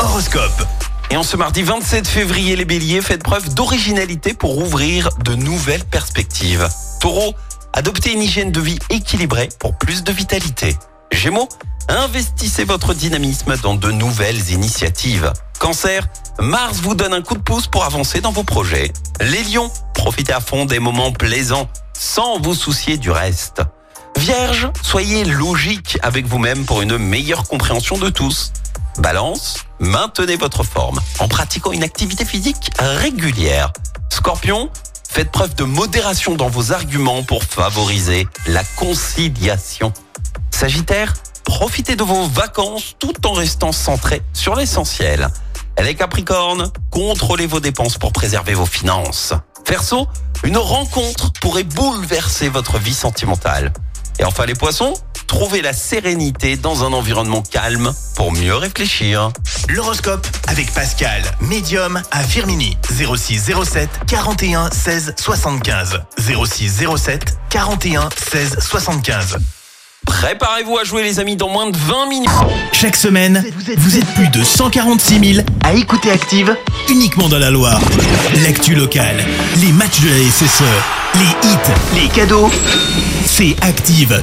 Horoscope. Et en ce mardi 27 février, les béliers, faites preuve d'originalité pour ouvrir de nouvelles perspectives. Taureau, adoptez une hygiène de vie équilibrée pour plus de vitalité. Gémeaux, investissez votre dynamisme dans de nouvelles initiatives. Cancer, Mars vous donne un coup de pouce pour avancer dans vos projets. Les lions, profitez à fond des moments plaisants sans vous soucier du reste. Vierge, soyez logique avec vous-même pour une meilleure compréhension de tous. Balance, maintenez votre forme en pratiquant une activité physique régulière. Scorpion, faites preuve de modération dans vos arguments pour favoriser la conciliation. Sagittaire, profitez de vos vacances tout en restant centré sur l'essentiel. Les Capricornes, contrôlez vos dépenses pour préserver vos finances. Verseau, une rencontre pourrait bouleverser votre vie sentimentale. Et enfin les poissons, trouvez la sérénité dans un environnement calme pour mieux réfléchir. L'horoscope avec Pascal, médium à Firmini. 06 07 41 16 75. 06 07 41 16 75. Préparez-vous à jouer les amis dans moins de 20 minutes. Chaque semaine, vous êtes plus de 146 000 à écouter Active uniquement dans la Loire. L'actu locale, les matchs de la SSE, les hits, les cadeaux, c'est Active.